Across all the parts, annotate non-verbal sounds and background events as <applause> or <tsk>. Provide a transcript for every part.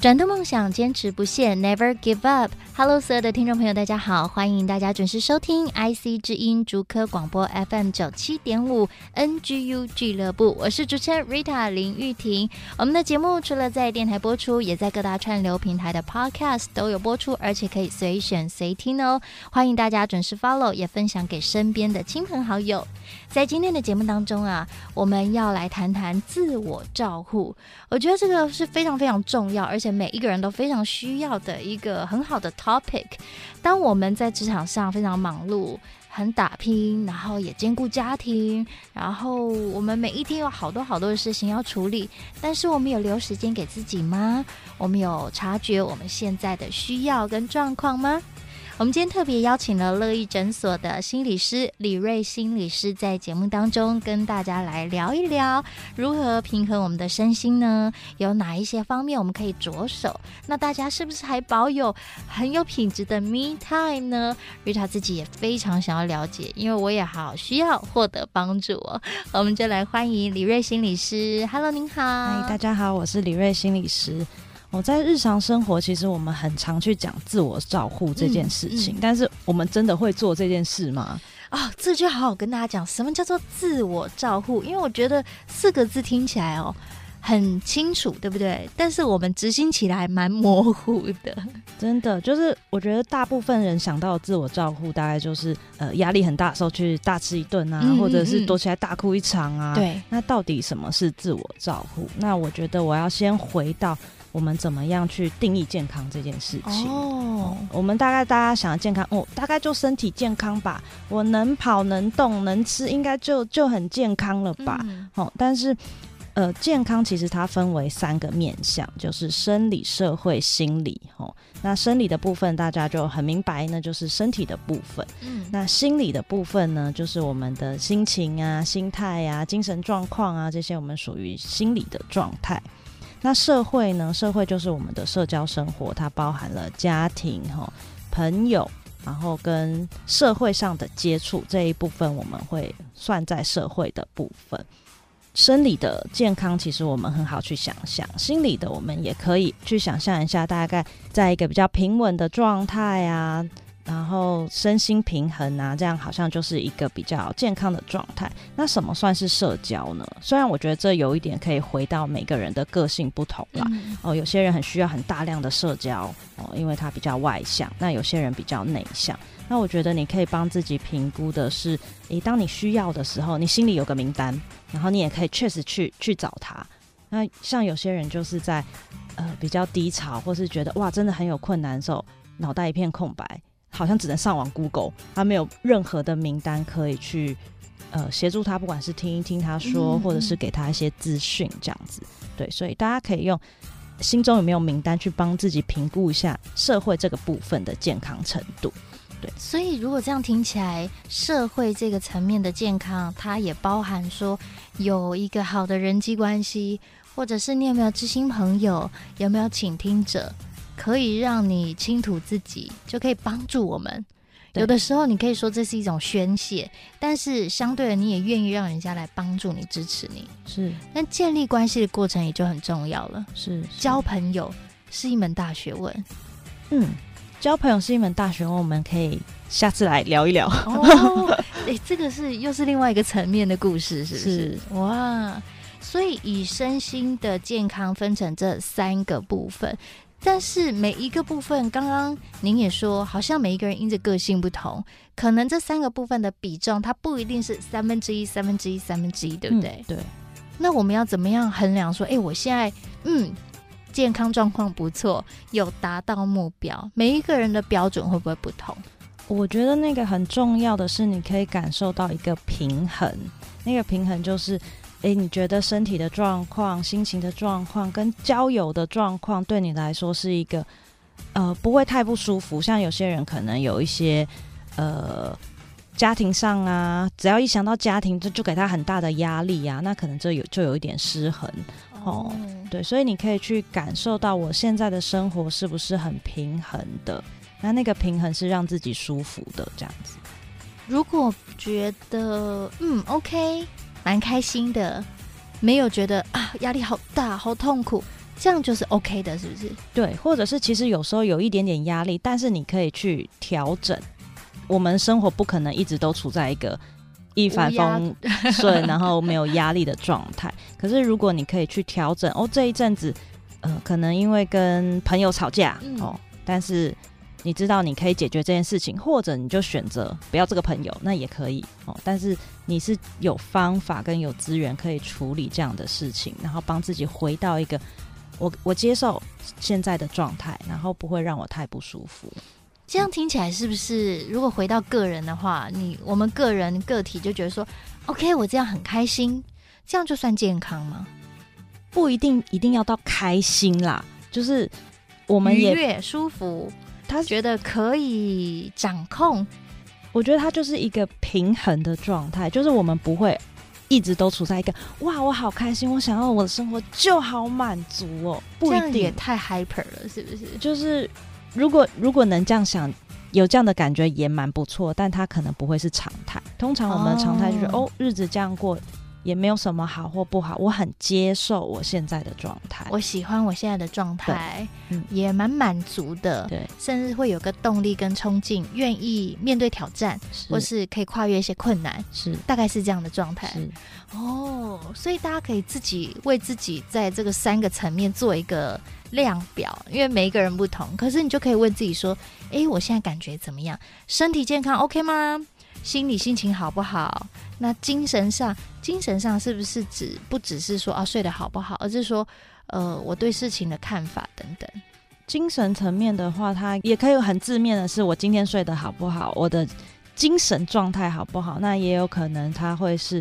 转动梦想，坚持不懈，Never give up。Hello，所有的听众朋友，大家好，欢迎大家准时收听 IC 之音竹科广播 FM 九七点五 NGU 俱乐部，我是主持人 Rita 林玉婷。我们的节目除了在电台播出，也在各大串流平台的 Podcast 都有播出，而且可以随选随听哦。欢迎大家准时 Follow，也分享给身边的亲朋好友。在今天的节目当中啊，我们要来谈谈自我照护。我觉得这个是非常非常重要，而且每一个人都非常需要的一个很好的 topic。当我们在职场上非常忙碌、很打拼，然后也兼顾家庭，然后我们每一天有好多好多的事情要处理，但是我们有留时间给自己吗？我们有察觉我们现在的需要跟状况吗？我们今天特别邀请了乐意诊所的心理师李瑞心理师，在节目当中跟大家来聊一聊如何平衡我们的身心呢？有哪一些方面我们可以着手？那大家是不是还保有很有品质的 me time 呢瑞塔自己也非常想要了解，因为我也好需要获得帮助哦。我们就来欢迎李瑞心理师。Hello，您好。嗨，大家好，我是李瑞心理师。我在日常生活，其实我们很常去讲自我照护这件事情，嗯嗯，但是我们真的会做这件事吗？哦，这就好好跟大家讲，什么叫做自我照护？因为我觉得四个字听起来哦很清楚，对不对？但是我们执行起来蛮模糊的。真的，就是我觉得大部分人想到自我照护，大概就是呃压力很大的时候去大吃一顿啊，或者是躲起来大哭一场啊。对，那到底什么是自我照护？那我觉得我要先回到。我们怎么样去定义健康这件事情？哦，我们大概大家想要健康，哦，大概就身体健康吧。我能跑能动能吃，应该就就很健康了吧？嗯、哦，但是呃，健康其实它分为三个面向，就是生理、社会、心理。哦，那生理的部分大家就很明白，那就是身体的部分。嗯，那心理的部分呢，就是我们的心情啊、心态啊、精神状况啊这些，我们属于心理的状态。那社会呢？社会就是我们的社交生活，它包含了家庭、哈朋友，然后跟社会上的接触这一部分，我们会算在社会的部分。生理的健康，其实我们很好去想象；心理的，我们也可以去想象一下，大概在一个比较平稳的状态啊。然后身心平衡啊，这样好像就是一个比较健康的状态。那什么算是社交呢？虽然我觉得这有一点可以回到每个人的个性不同啦。嗯、哦，有些人很需要很大量的社交哦，因为他比较外向；那有些人比较内向。那我觉得你可以帮自己评估的是，诶，当你需要的时候，你心里有个名单，然后你也可以确实去去找他。那像有些人就是在呃比较低潮，或是觉得哇真的很有困难的时候，脑袋一片空白。好像只能上网 Google，他没有任何的名单可以去呃协助他，不管是听一听他说，嗯、或者是给他一些资讯这样子。对，所以大家可以用心中有没有名单去帮自己评估一下社会这个部分的健康程度。对，所以如果这样听起来，社会这个层面的健康，它也包含说有一个好的人际关系，或者是你有没有知心朋友，有没有倾听者。可以让你倾吐自己，就可以帮助我们。有的时候，你可以说这是一种宣泄，但是相对的，你也愿意让人家来帮助你、支持你。是，那建立关系的过程也就很重要了。是，是，交朋友是一门大学问。嗯，交朋友是一门大学问，我们可以下次来聊一聊。哦，哎、欸，这个是又是另外一个层面的故事，是不是？是哇，所以以身心的健康分成这三个部分。但是每一个部分，刚刚您也说，好像每一个人因着个性不同，可能这三个部分的比重，它不一定是三分之一、三分之一、三分之一，对不对？嗯，对。那我们要怎么样衡量说，哎，我现在嗯，健康状况不错，有达到目标？每一个人的标准会不会不同？我觉得那个很重要的是，你可以感受到一个平衡，那个平衡就是。诶，你觉得身体的状况、心情的状况跟交友的状况，对你来说是一个呃不会太不舒服。像有些人可能有一些呃家庭上啊，只要一想到家庭，就就给他很大的压力啊，那可能就有就有一点失衡哦。对，所以你可以去感受到我现在的生活是不是很平衡的？那那个平衡是让自己舒服的这样子。如果觉得嗯 OK。蛮开心的，没有觉得啊压力好大、好痛苦，这样就是 OK 的，是不是？对，或者是其实有时候有一点点压力，但是你可以去调整。我们生活不可能一直都处在一个一帆风顺，然后没有压力的状态。<laughs> 可是如果你可以去调整，哦，这一阵子，呃，可能因为跟朋友吵架，嗯、哦，但是。你知道你可以解决这件事情，或者你就选择不要这个朋友，那也可以哦。但是你是有方法跟有资源可以处理这样的事情，然后帮自己回到一个我我接受现在的状态，然后不会让我太不舒服。这样听起来是不是？如果回到个人的话，你我们个人个体就觉得说，OK，我这样很开心，这样就算健康吗？不一定，一定要到开心啦，就是我们也愉悦舒服。他觉得可以掌控，我觉得他就是一个平衡的状态，就是我们不会一直都处在一个哇，我好开心，我想要我的生活就好满足哦，不一定，这样也太 hyper 了，是不是？就是如果如果能这样想，有这样的感觉也蛮不错，但他可能不会是常态。通常我们的常态就是哦，哦，日子这样过。也没有什么好或不好，我很接受我现在的状态，我喜欢我现在的状态，嗯，也蛮满足的，对，甚至会有个动力跟冲劲，愿意面对挑战，是。或是可以跨越一些困难，是，大概是这样的状态，是，哦，所以大家可以自己为自己在这个三个层面做一个量表，因为每一个人不同，可是你就可以问自己说，哎，我现在感觉怎么样？身体健康 OK 吗？心理心情好不好？那精神上，精神上是不是指不只是说啊睡得好不好，而是说呃我对事情的看法等等。精神层面的话，它也可以很字面的是我今天睡得好不好，我的精神状态好不好。那也有可能它会是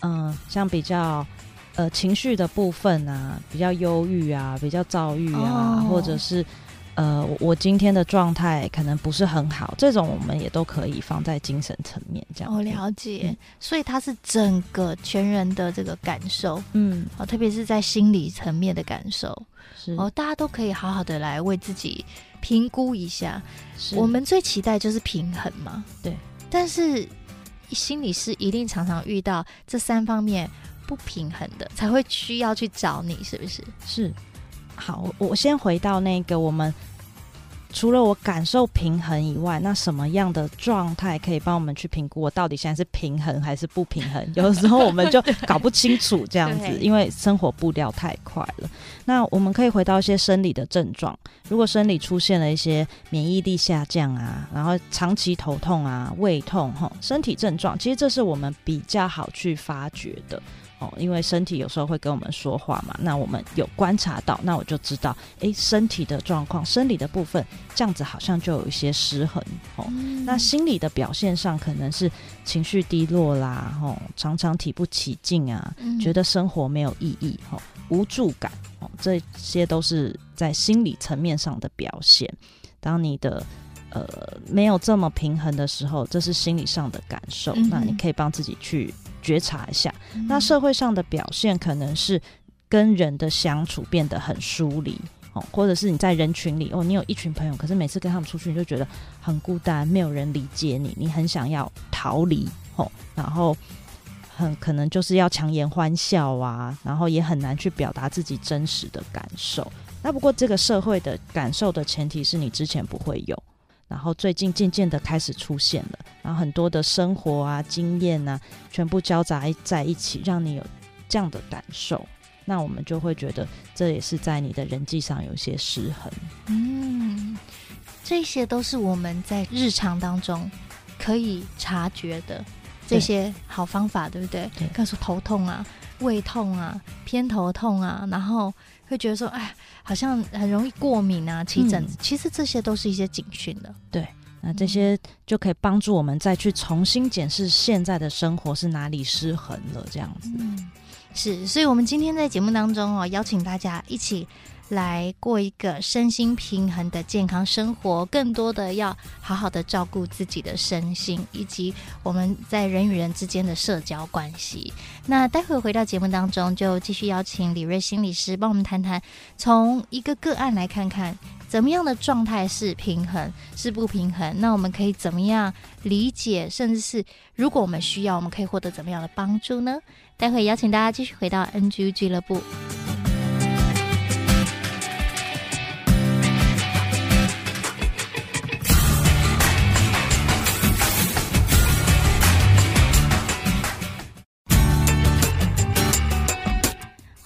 嗯、呃、像比较呃情绪的部分啊，比较忧郁啊，比较躁郁啊，哦、或者是。呃，我今天的状态可能不是很好，这种我们也都可以放在精神层面这样。我、哦、了解，嗯、所以它是整个全人的这个感受，嗯，哦，特别是在心理层面的感受，是哦，大家都可以好好的来为自己评估一下。我们最期待就是平衡嘛，对。但是心理师一定常常遇到这三方面不平衡的，才会需要去找你，是不是？是。好，我先回到那个我们。除了我感受平衡以外，那什么样的状态可以帮我们去评估我到底现在是平衡还是不平衡？有的时候我们就搞不清楚这样子，<laughs> 因为生活步调太快了。那我们可以回到一些生理的症状，如果生理出现了一些免疫力下降啊，然后长期头痛啊、胃痛哈，身体症状，其实这是我们比较好去发觉的。哦，因为身体有时候会跟我们说话嘛，那我们有观察到，那我就知道，诶，身体的状况，生理的部分这样子好像就有一些失衡。哦，嗯、那心理的表现上可能是情绪低落啦，哦，常常提不起劲啊，嗯、觉得生活没有意义，哦，无助感，哦，这些都是在心理层面上的表现。当你的呃没有这么平衡的时候，这是心理上的感受，嗯、那你可以帮自己去。觉察一下，那社会上的表现可能是跟人的相处变得很疏离哦，或者是你在人群里哦，你有一群朋友，可是每次跟他们出去，你就觉得很孤单，没有人理解你，你很想要逃离哦，然后很可能就是要强颜欢笑啊，然后也很难去表达自己真实的感受。那不过这个社会的感受的前提是你之前不会有。然后最近渐渐的开始出现了，然后很多的生活啊、经验啊，全部交杂在一起，让你有这样的感受。那我们就会觉得，这也是在你的人际上有些失衡。嗯，这些都是我们在日常当中可以察觉的这些好方法，对，对不对？对，告诉头痛啊、胃痛啊、偏头痛啊，然后。会觉得说，哎，好像很容易过敏啊，起疹子。嗯、其实这些都是一些警讯的。对，那这些就可以帮助我们再去重新检视现在的生活是哪里失衡了，这样子。嗯，是，所以我们今天在节目当中哦，邀请大家一起来过一个身心平衡的健康生活，更多的要好好的照顾自己的身心，以及我们在人与人之间的社交关系。那待会回到节目当中，就继续邀请李瑞心理师帮我们谈谈，从一个个案来看看。怎么样的状态是平衡，是不平衡？那我们可以怎么样理解，甚至是如果我们需要，我们可以获得怎么样的帮助呢？待会邀请大家继续回到 NG 俱乐部。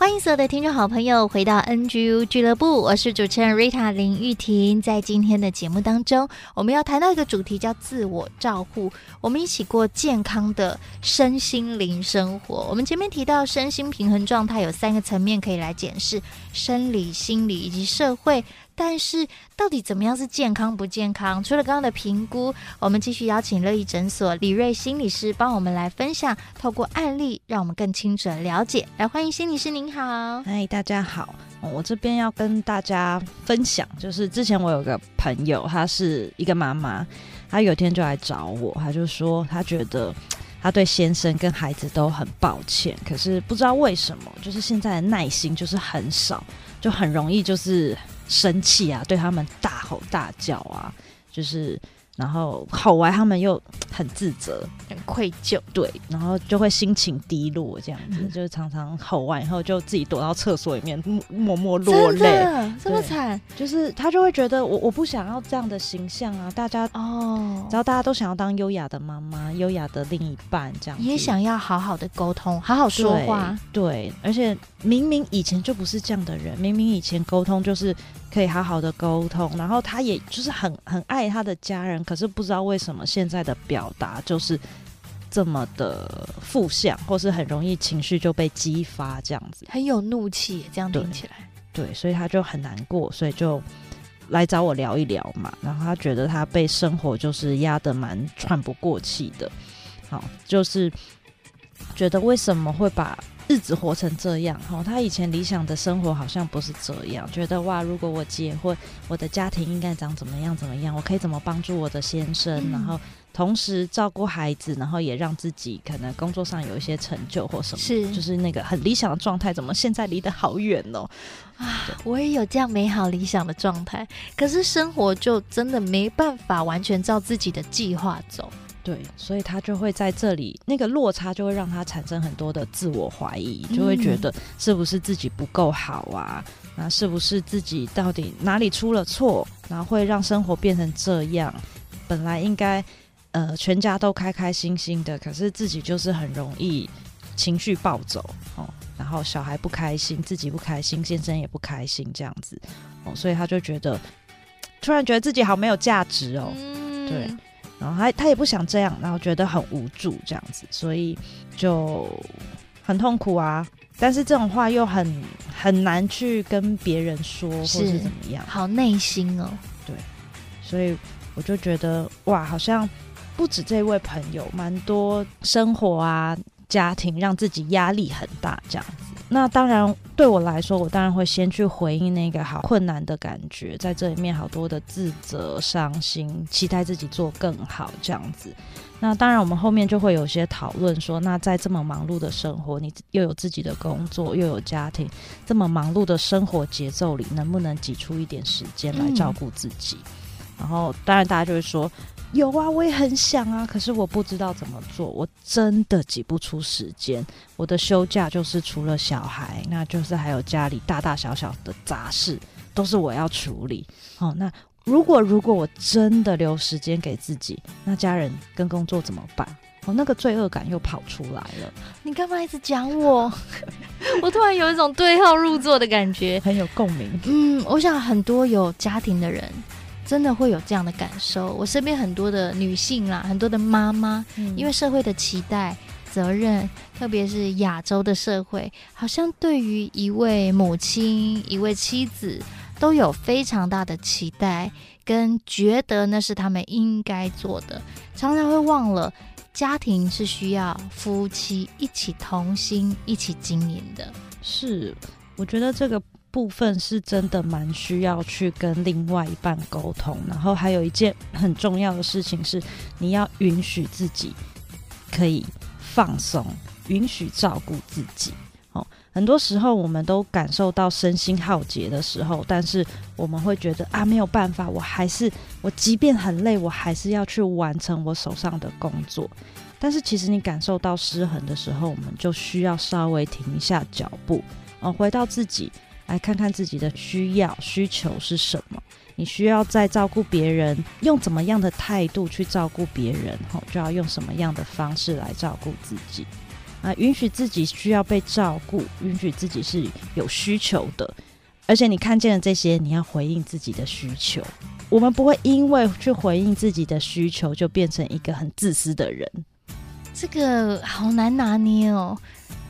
欢迎所有的听众好朋友回到 NGU 俱乐部，我是主持人 Rita 林玉婷。在今天的节目当中，我们要谈到一个主题叫自我照护，我们一起过健康的身心灵生活。我们前面提到身心平衡状态有三个层面可以来检视：生理、心理以及社会。但是，到底怎么样是健康不健康？除了刚刚的评估，我们继续邀请乐意诊所李瑞心理师帮我们来分享，透过案例，让我们更清楚了解。来，欢迎心理师，您好。嗨，大家好。我这边要跟大家分享，就是之前我有个朋友，她是一个妈妈，她有天就来找我，她就说她觉得她对先生跟孩子都很抱歉，可是不知道为什么，就是现在的耐心就是很少，就很容易就是。生气啊，对他们大吼大叫啊，就是。然后吼完，他们又很自责、很愧疚，对，然后就会心情低落，这样子，嗯、就常常吼完以后就自己躲到厕所里面默默落泪，这么惨，就是他就会觉得我我不想要这样的形象啊，大家哦，然后大家都想要当优雅的妈妈、优雅的另一半，这样也想要好好的沟通、好好说话，对，对，而且明明以前就不是这样的人，明明以前沟通就是。可以好好的沟通，然后他也就是很很爱他的家人，可是不知道为什么现在的表达就是这么的负向，或是很容易情绪就被激发，这样子很有怒气，这样听起来对，对，所以他就很难过，所以就来找我聊一聊嘛。然后他觉得他被生活就是压得蛮喘不过气的，好，就是觉得为什么会把。日子活成这样，哈，他以前理想的生活好像不是这样，觉得哇，如果我结婚，我的家庭应该长怎么样怎么样，我可以怎么帮助我的先生，嗯、然后同时照顾孩子，然后也让自己可能工作上有一些成就或什么，是，就是那个很理想的状态，怎么现在离得好远哦？啊，我也有这样美好理想的状态，可是生活就真的没办法完全照自己的计划走。对，所以他就会在这里，那个落差就会让他产生很多的自我怀疑，就会觉得是不是自己不够好啊？那是不是自己到底哪里出了错，然后会让生活变成这样？本来应该呃全家都开开心心的，可是自己就是很容易情绪暴走哦，然后小孩不开心，自己不开心，先生也不开心，这样子哦，所以他就觉得 <tsk> 突然觉得自己好没有价值哦，嗯、对。然后他他也不想这样，然后觉得很无助这样子，所以就很痛苦啊。但是这种话又很很难去跟别人说，或是怎么样，好内心哦。对，所以我就觉得哇，好像不止这位朋友，蛮多生活啊、家庭让自己压力很大这样子。那当然，对我来说，我当然会先去回应那个好困难的感觉，在这里面好多的自责、伤心，期待自己做更好这样子。那当然，我们后面就会有些讨论说，那在这么忙碌的生活，你又有自己的工作，又有家庭，这么忙碌的生活节奏里，能不能挤出一点时间来照顾自己？嗯。然后，当然大家就会说。有啊，我也很想啊，可是我不知道怎么做，我真的挤不出时间。我的休假就是除了小孩，那就是还有家里大大小小的杂事，都是我要处理。哦，那如果如果我真的留时间给自己，那家人跟工作怎么办？哦，那个罪恶感又跑出来了。你干嘛一直讲我？<laughs> 我突然有一种对号入座的感觉，很有共鸣。嗯，我想很多有家庭的人。真的会有这样的感受。我身边很多的女性啦，很多的妈妈，嗯、因为社会的期待、责任，特别是亚洲的社会，好像对于一位母亲、一位妻子，都有非常大的期待，跟觉得那是他们应该做的，常常会忘了家庭是需要夫妻一起同心、一起经营的。是，我觉得这个部分是真的蛮需要去跟另外一半沟通，然后还有一件很重要的事情是，你要允许自己可以放松，允许照顾自己。哦很多时候，我们都感受到身心耗竭的时候，但是我们会觉得啊，没有办法，我还是我，即便很累，我还是要去完成我手上的工作。但是，其实你感受到失衡的时候，我们就需要稍微停一下脚步，嗯，回到自己，来看看自己的需要、需求是什么。你需要在照顾别人，用怎么样的态度去照顾别人，吼，就要用什么样的方式来照顾自己。啊，允许自己需要被照顾，允许自己是有需求的，而且你看见了这些，你要回应自己的需求。我们不会因为去回应自己的需求，就变成一个很自私的人。这个好难拿捏哦。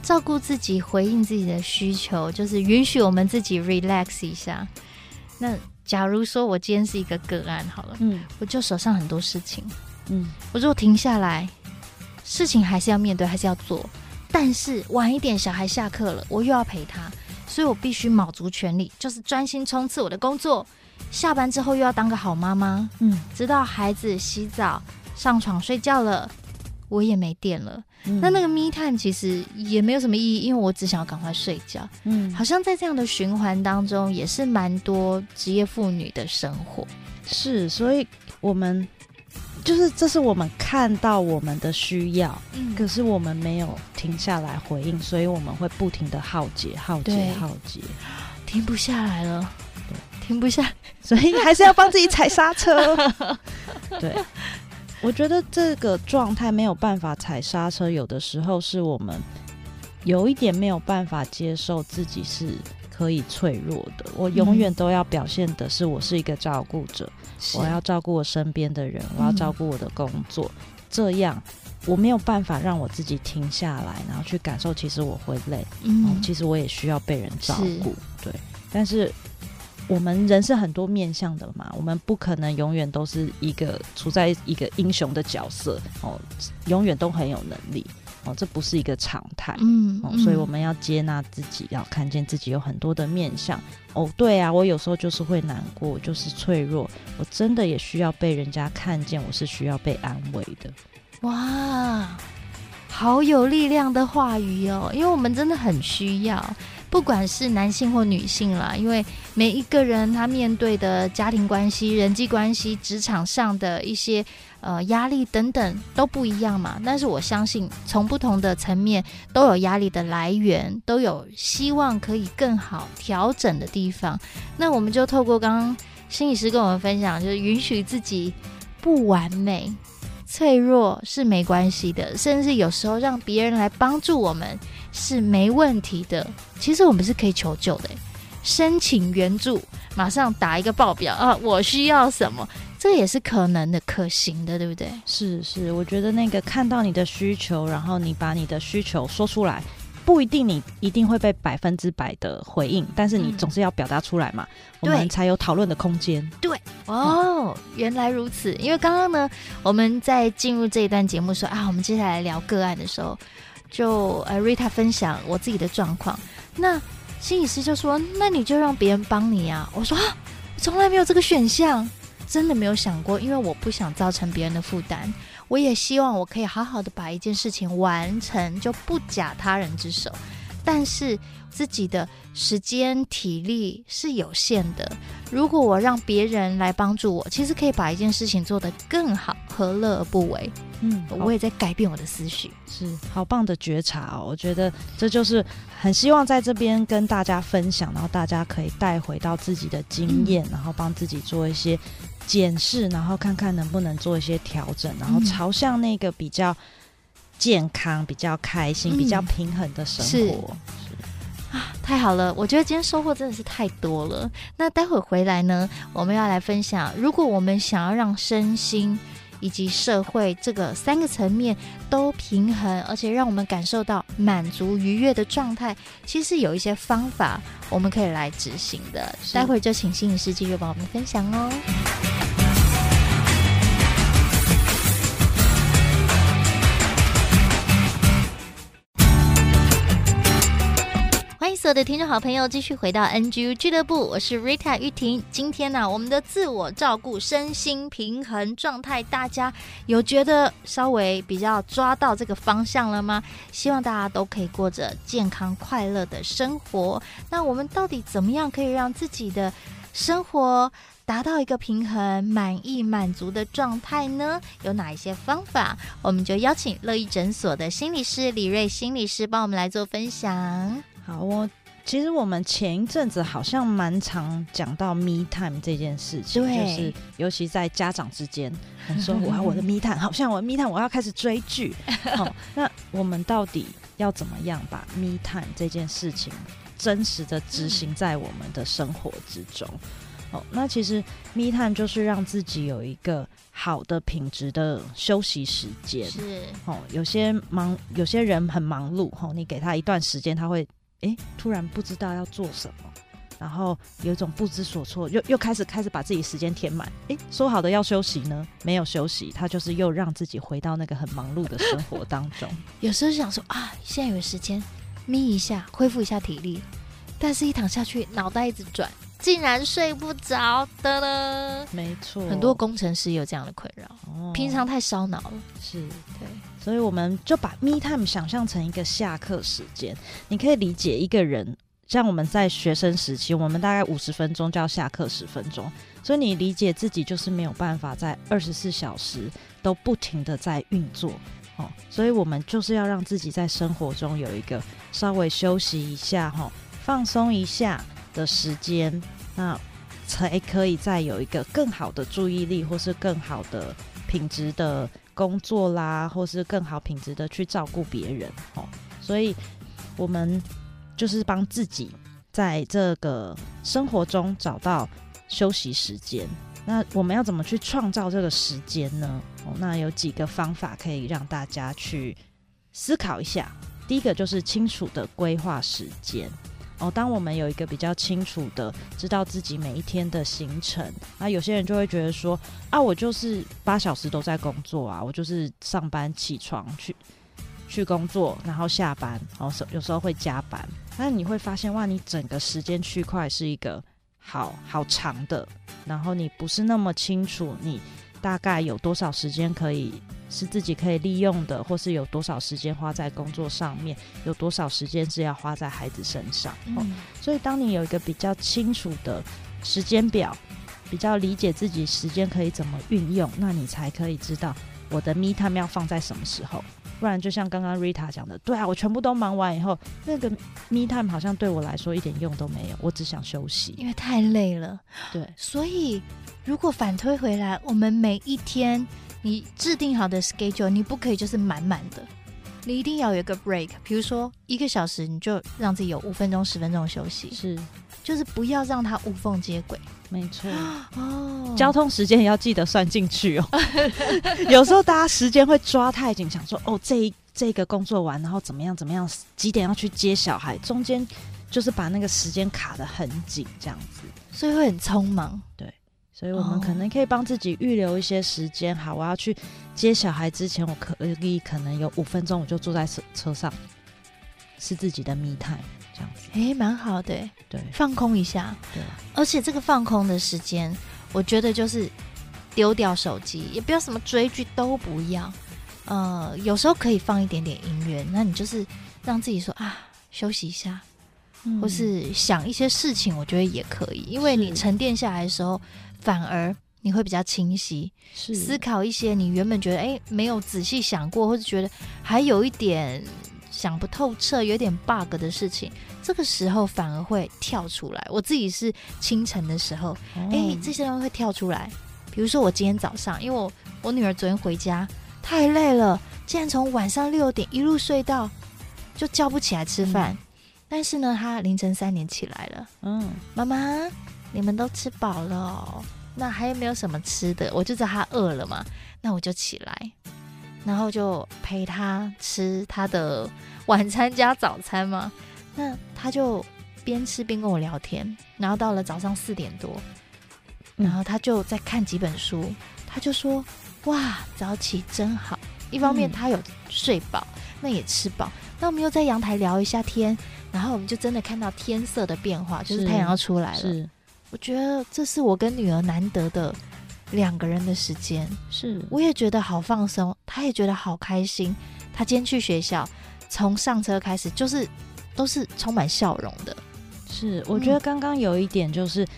照顾自己，回应自己的需求，就是允许我们自己 relax 一下。那假如说我今天是一个个案，好了，嗯，我就手上很多事情，嗯，我如果停下来，事情还是要面对，还是要做。但是晚一点，小孩下课了，我又要陪他，所以我必须卯足全力，就是专心冲刺我的工作。下班之后又要当个好妈妈，嗯，直到孩子洗澡、上床睡觉了，我也没电了。嗯、那那个 me time 其实也没有什么意义，因为我只想要赶快睡觉。嗯，好像在这样的循环当中，也是蛮多职业妇女的生活。是，所以我们。就是这是我们看到我们的需要，嗯，可是我们没有停下来回应，所以我们会不停的耗竭、耗竭、耗竭，停不下来了，对，停不下，<laughs> 所以还是要帮自己踩刹车。<laughs> 对，我觉得这个状态没有办法踩刹车，有的时候是我们有一点没有办法接受自己是可以脆弱的。我永远都要表现的是我是一个照顾者。我要照顾我身边的人，我要照顾我的工作，嗯，这样我没有办法让我自己停下来，然后去感受，其实我会累，嗯，其实我也需要被人照顾，对。但是我们人是很多面向的嘛，我们不可能永远都是一个处在一个英雄的角色哦，永远都很有能力。哦，这不是一个常态，嗯，哦，所以我们要接纳自己，要看见自己有很多的面向。哦，对啊，我有时候就是会难过，就是脆弱，我真的也需要被人家看见，我是需要被安慰的。哇，好有力量的话语哦，因为我们真的很需要。不管是男性或女性啦，因为每一个人他面对的家庭关系、人际关系、职场上的一些呃压力等等都不一样嘛。但是我相信，从不同的层面都有压力的来源，都有希望可以更好调整的地方。那我们就透过刚刚心理师跟我们分享，就是允许自己不完美、脆弱是没关系的，甚至有时候让别人来帮助我们。是没问题的。其实我们是可以求救的，申请援助，马上打一个报表啊！我需要什么，这也是可能的、可行的，对不对？是是，我觉得那个看到你的需求，然后你把你的需求说出来，不一定你一定会被百分之百的回应，但是你总是要表达出来嘛，嗯、我们才有讨论的空间。对哦、嗯，原来如此。因为刚刚呢，我们在进入这一段节目说啊，我们接下来聊个案的时候。就呃瑞塔分享我自己的状况，那心理师就说：“那你就让别人帮你啊。”我说：“啊，从来没有这个选项，真的没有想过，因为我不想造成别人的负担，我也希望我可以好好的把一件事情完成，就不假他人之手。但是自己的时间体力是有限的，如果我让别人来帮助我，其实可以把一件事情做得更好，何乐而不为？”嗯，我也在改变我的思绪，是好棒的觉察哦。我觉得这就是很希望在这边跟大家分享，然后大家可以带回到自己的经验，嗯，然后帮自己做一些检视，然后看看能不能做一些调整，然后朝向那个比较健康、比较开心、嗯、比较平衡的生活。是，啊，太好了！我觉得今天收获真的是太多了。那待会回来呢，我们要来分享，如果我们想要让身心以及社会这个三个层面都平衡，而且让我们感受到满足愉悦的状态，其实有一些方法我们可以来执行的。待会儿就请心理师继续帮我们分享哦。所有的听众好朋友，继续回到 NGU 俱乐部，我是 Rita 玉婷。今天呢、我们的自我照顾、身心平衡状态，大家有觉得稍微比较抓到这个方向了吗？希望大家都可以过着健康快乐的生活。那我们到底怎么样可以让自己的生活达到一个平衡、满意、满足的状态呢？有哪一些方法？我们就邀请乐意诊所的心理师李瑞心理师帮我们来做分享。好，我其实我们前一阵子好像蛮常讲到 me time 这件事情，就是尤其在家长之间，很说我要我的 me time，好像我的 me time 我要开始追剧。好，<laughs> 那我们到底要怎么样把 me time 这件事情真实的执行在我们的生活之中？哦、嗯，那其实 me time 就是让自己有一个好的品质的休息时间。是，哦，有些忙，有些人很忙碌，哦，你给他一段时间，他会。诶，突然不知道要做什么，然后有一种不知所措，又又开始开始把自己时间填满。诶，说好的要休息呢？没有休息，他就是又让自己回到那个很忙碌的生活当中。<laughs> 有时候想说啊，现在有时间眯一下，恢复一下体力，但是一躺下去，脑袋一直转。竟然睡不着的了，没错，很多工程师有这样的困扰，哦、平常太烧脑了。是对，所以我们就把 me time 想象成一个下课时间。你可以理解一个人，像我们在学生时期，我们大概五十分钟就要下课十分钟，所以你理解自己就是没有办法在二十四小时都不停的在运作哦。所以我们就是要让自己在生活中有一个稍微休息一下，哈，放松一下的时间。那才可以再有一个更好的注意力，或是更好的品质的工作啦，或是更好品质的去照顾别人哦。所以，我们就是帮自己在这个生活中找到休息时间。那我们要怎么去创造这个时间呢？哦，那有几个方法可以让大家去思考一下。第一个就是清楚的规划时间。哦，当我们有一个比较清楚的知道自己每一天的行程，那有些人就会觉得说啊，我就是八小时都在工作啊，我就是上班起床去去工作，然后下班，然后有时候会加班。那你会发现哇，你整个时间区块是一个好好长的，然后你不是那么清楚你大概有多少时间可以。是自己可以利用的，或是有多少时间花在工作上面，有多少时间是要花在孩子身上。嗯。哦，所以，当你有一个比较清楚的时间表，比较理解自己时间可以怎么运用，那你才可以知道我的 me time 要放在什么时候。不然，就像刚刚 Rita 讲的，对啊，我全部都忙完以后，那个 me time 好像对我来说一点用都没有，我只想休息，因为太累了。对，所以如果反推回来，我们每一天。你制定好的 schedule，你不可以就是满满的，你一定要有一个 break。比如说一个小时，你就让自己有五分钟、十分钟休息，是，就是不要让它无缝接轨。没错，<gasps> 哦，交通时间也要记得算进去哦。<laughs> 有时候大家时间会抓太紧，想说哦，这一这个工作完，然后怎么样怎么样，几点要去接小孩，中间就是把那个时间卡得很紧，这样子，所以会很匆忙。对。所以我们可能可以帮自己预留一些时间。好，我要去接小孩之前，我可以可能有五分钟，我就坐在车车上，是自己的密探这样子。诶，蛮好的，对，放空一下。对，而且这个放空的时间，我觉得就是丢掉手机，也不要什么追剧都不要。呃，有时候可以放一点点音乐，那你就是让自己说啊，休息一下。或是想一些事情，我觉得也可以，因为你沉淀下来的时候，反而你会比较清晰，思考一些你原本觉得哎没有仔细想过，或者觉得还有一点想不透彻、有点 bug 的事情，这个时候反而会跳出来。我自己是清晨的时候，哎、哦，这些东西会跳出来。比如说我今天早上，因为我我女儿昨天回家太累了，竟然从晚上六点一路睡到就叫不起来吃饭。嗯但是呢，他凌晨三点起来了。嗯，妈妈，你们都吃饱了哦。那还有没有什么吃的？我就知道他饿了嘛，那我就起来，然后就陪他吃他的晚餐加早餐嘛。那他就边吃边跟我聊天，然后到了早上四点多，然后他就在看几本书，他就说：“哇，早起真好。”一方面他有睡饱，那也吃饱。那我们又在阳台聊一下天，然后我们就真的看到天色的变化，就是太阳要出来了。是，我觉得这是我跟女儿难得的两个人的时间。是，我也觉得好放松，她也觉得好开心。她今天去学校，从上车开始就是都是充满笑容的。是，我觉得刚刚有一点就是，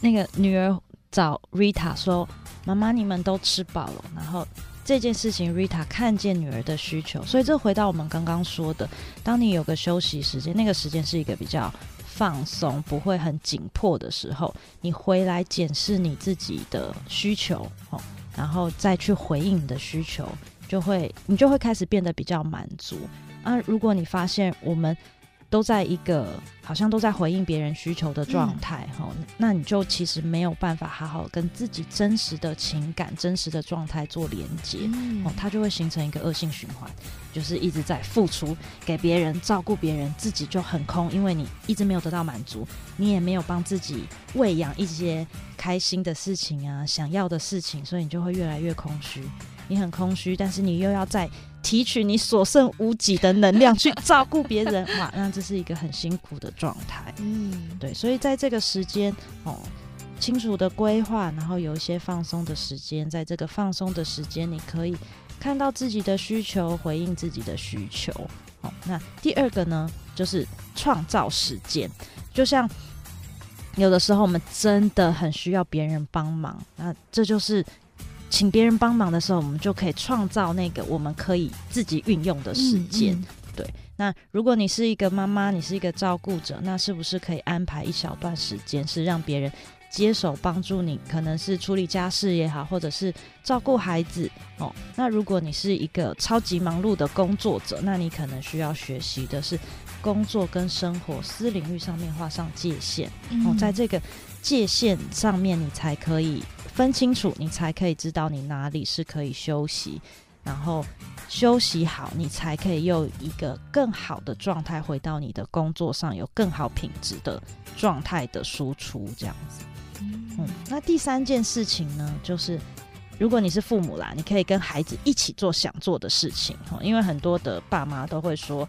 那个女儿找 Rita 说：“妈妈，你们都吃饱了。”然后。这件事情，Rita 看见女儿的需求，所以这回到我们刚刚说的，当你有个休息时间，那个时间是一个比较放松、不会很紧迫的时候，你回来检视你自己的需求，哦，然后再去回应你的需求，就会你就会开始变得比较满足。啊，如果你发现我们。都在一个好像都在回应别人需求的状态哈，嗯、那你就其实没有办法好好跟自己真实的情感、真实的状态做连接，嗯、哦，它就会形成一个恶性循环，就是一直在付出给别人、照顾别人，自己就很空，因为你一直没有得到满足，你也没有帮自己喂养一些开心的事情啊、想要的事情，所以你就会越来越空虚。你很空虚，但是你又要再提取你所剩无几的能量去照顾别人，哇，那这是一个很辛苦的状态。嗯，对，所以在这个时间哦，清楚的规划，然后有一些放松的时间，在这个放松的时间，你可以看到自己的需求，回应自己的需求。哦，那第二个呢，就是创造时间，就像有的时候我们真的很需要别人帮忙，那这就是。请别人帮忙的时候，我们就可以创造那个我们可以自己运用的时间。嗯嗯、对，那如果你是一个妈妈，你是一个照顾者，那是不是可以安排一小段时间，是让别人接手帮助你？可能是处理家事也好，或者是照顾孩子哦。那如果你是一个超级忙碌的工作者，那你可能需要学习的是工作跟生活私领域上面画上界限。嗯、哦，在这个界限上面，你才可以。分清楚，你才可以知道你哪里是可以休息，然后休息好，你才可以用一个更好的状态回到你的工作上，有更好品质的状态的输出，这样子。嗯，那第三件事情呢，就是如果你是父母啦，你可以跟孩子一起做想做的事情，因为很多的爸妈都会说。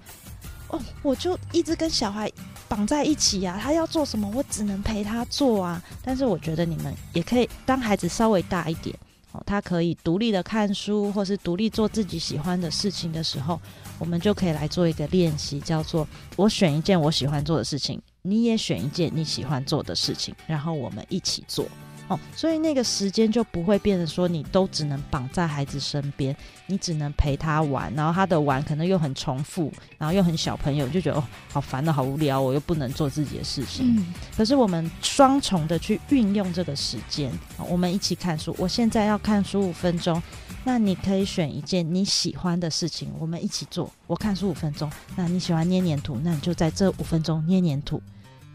哦，我就一直跟小孩绑在一起呀，他要做什么，我只能陪他做啊。但是我觉得你们也可以，当孩子稍微大一点，哦，他可以独立的看书，或是独立做自己喜欢的事情的时候，我们就可以来做一个练习，叫做我选一件我喜欢做的事情，你也选一件你喜欢做的事情，然后我们一起做。哦，所以那个时间就不会变得说你都只能绑在孩子身边，你只能陪他玩，然后他的玩可能又很重复，然后又很小朋友，就觉得哦，好烦的，好无聊，我又不能做自己的事情。嗯，可是我们双重的去运用这个时间，我们一起看书。我现在要看书五分钟，那你可以选一件你喜欢的事情，我们一起做。我看书五分钟，那你喜欢捏黏土，那你就在这五分钟捏黏土。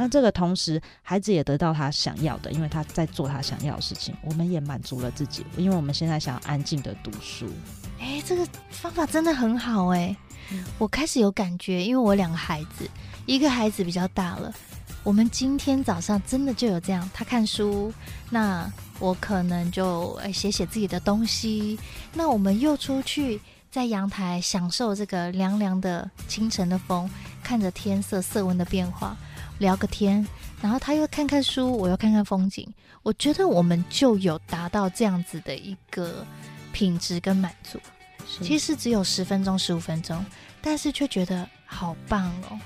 那这个同时，孩子也得到他想要的，因为他在做他想要的事情。我们也满足了自己，因为我们现在想要安静的读书。哎，这个方法真的很好哎！嗯，我开始有感觉，因为我两个孩子，一个孩子比较大了。我们今天早上真的就有这样，他看书，那我可能就诶写写自己的东西。那我们又出去在阳台享受这个凉凉的清晨的风，看着天色色温的变化。聊个天，然后他又看看书，我又看看风景。我觉得我们就有达到这样子的一个品质跟满足。其实只有十分钟、十五分钟，但是却觉得好棒哦。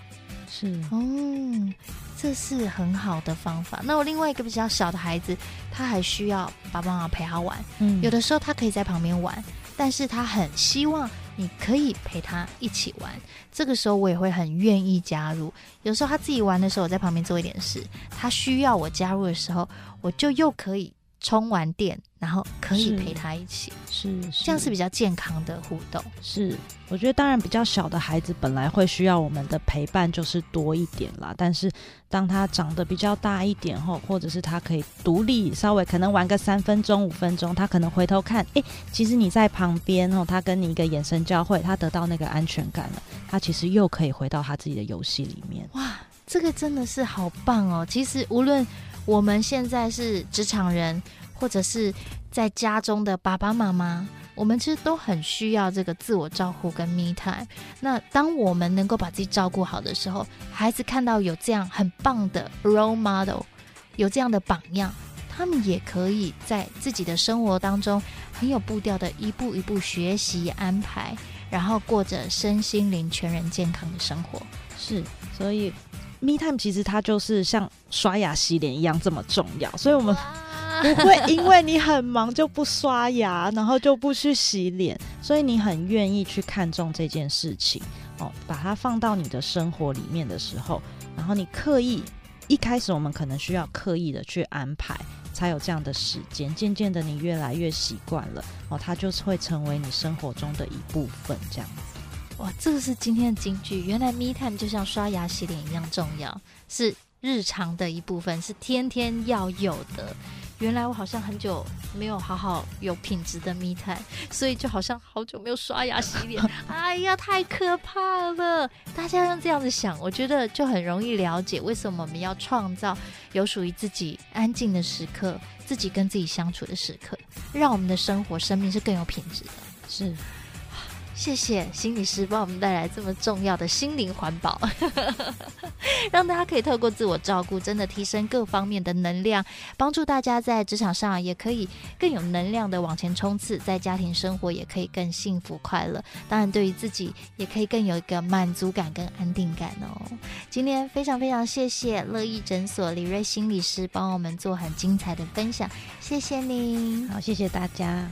是，嗯，这是很好的方法。那我另外一个比较小的孩子，他还需要爸爸妈妈陪他玩。嗯，有的时候他可以在旁边玩，但是他很希望。你可以陪他一起玩，这个时候我也会很愿意加入。有时候他自己玩的时候，我在旁边做一点事；他需要我加入的时候，我就又可以充完电，然后可以陪他一起，是，是这样是比较健康的互动。是，我觉得当然比较小的孩子本来会需要我们的陪伴就是多一点啦，但是当他长得比较大一点后，或者是他可以独立稍微可能玩个三分钟五分钟，他可能回头看，哎、欸，其实你在旁边哦，他跟你一个眼神交汇，他得到那个安全感了，他其实又可以回到他自己的游戏里面。哇，这个真的是好棒哦！其实无论我们现在是职场人，或者是在家中的爸爸妈妈，我们其实都很需要这个自我照顾跟 me time。那当我们能够把自己照顾好的时候，孩子看到有这样很棒的 role model，有这样的榜样，他们也可以在自己的生活当中很有步调的一步一步学习安排，然后过着身心灵全人健康的生活。是，所以。Me time 其实它就是像刷牙洗脸一样这么重要，所以我们 <laughs> 不会因为你很忙就不刷牙，然后就不去洗脸，所以你很愿意去看重这件事情哦，把它放到你的生活里面的时候，然后你刻意一开始我们可能需要刻意的去安排，才有这样的时间，渐渐的你越来越习惯了哦，它就是会成为你生活中的一部分，这样子。哇，这个是今天的金句。原来 me time 就像刷牙洗脸一样重要，是日常的一部分，是天天要有的。原来我好像很久没有好好有品质的 me time，所以就好像好久没有刷牙洗脸。<laughs> 哎呀，太可怕了！大家用这样子想，我觉得就很容易了解为什么我们要创造有属于自己安静的时刻，自己跟自己相处的时刻，让我们的生活、生命是更有品质的。是。谢谢心理师帮我们带来这么重要的心灵环保，<laughs> 让大家可以透过自我照顾，真的提升各方面的能量，帮助大家在职场上也可以更有能量的往前冲刺，在家庭生活也可以更幸福快乐。当然，对于自己也可以更有一个满足感跟安定感哦。今天非常非常谢谢乐意诊所李瑞心理师帮我们做很精彩的分享，谢谢您，好，谢谢大家。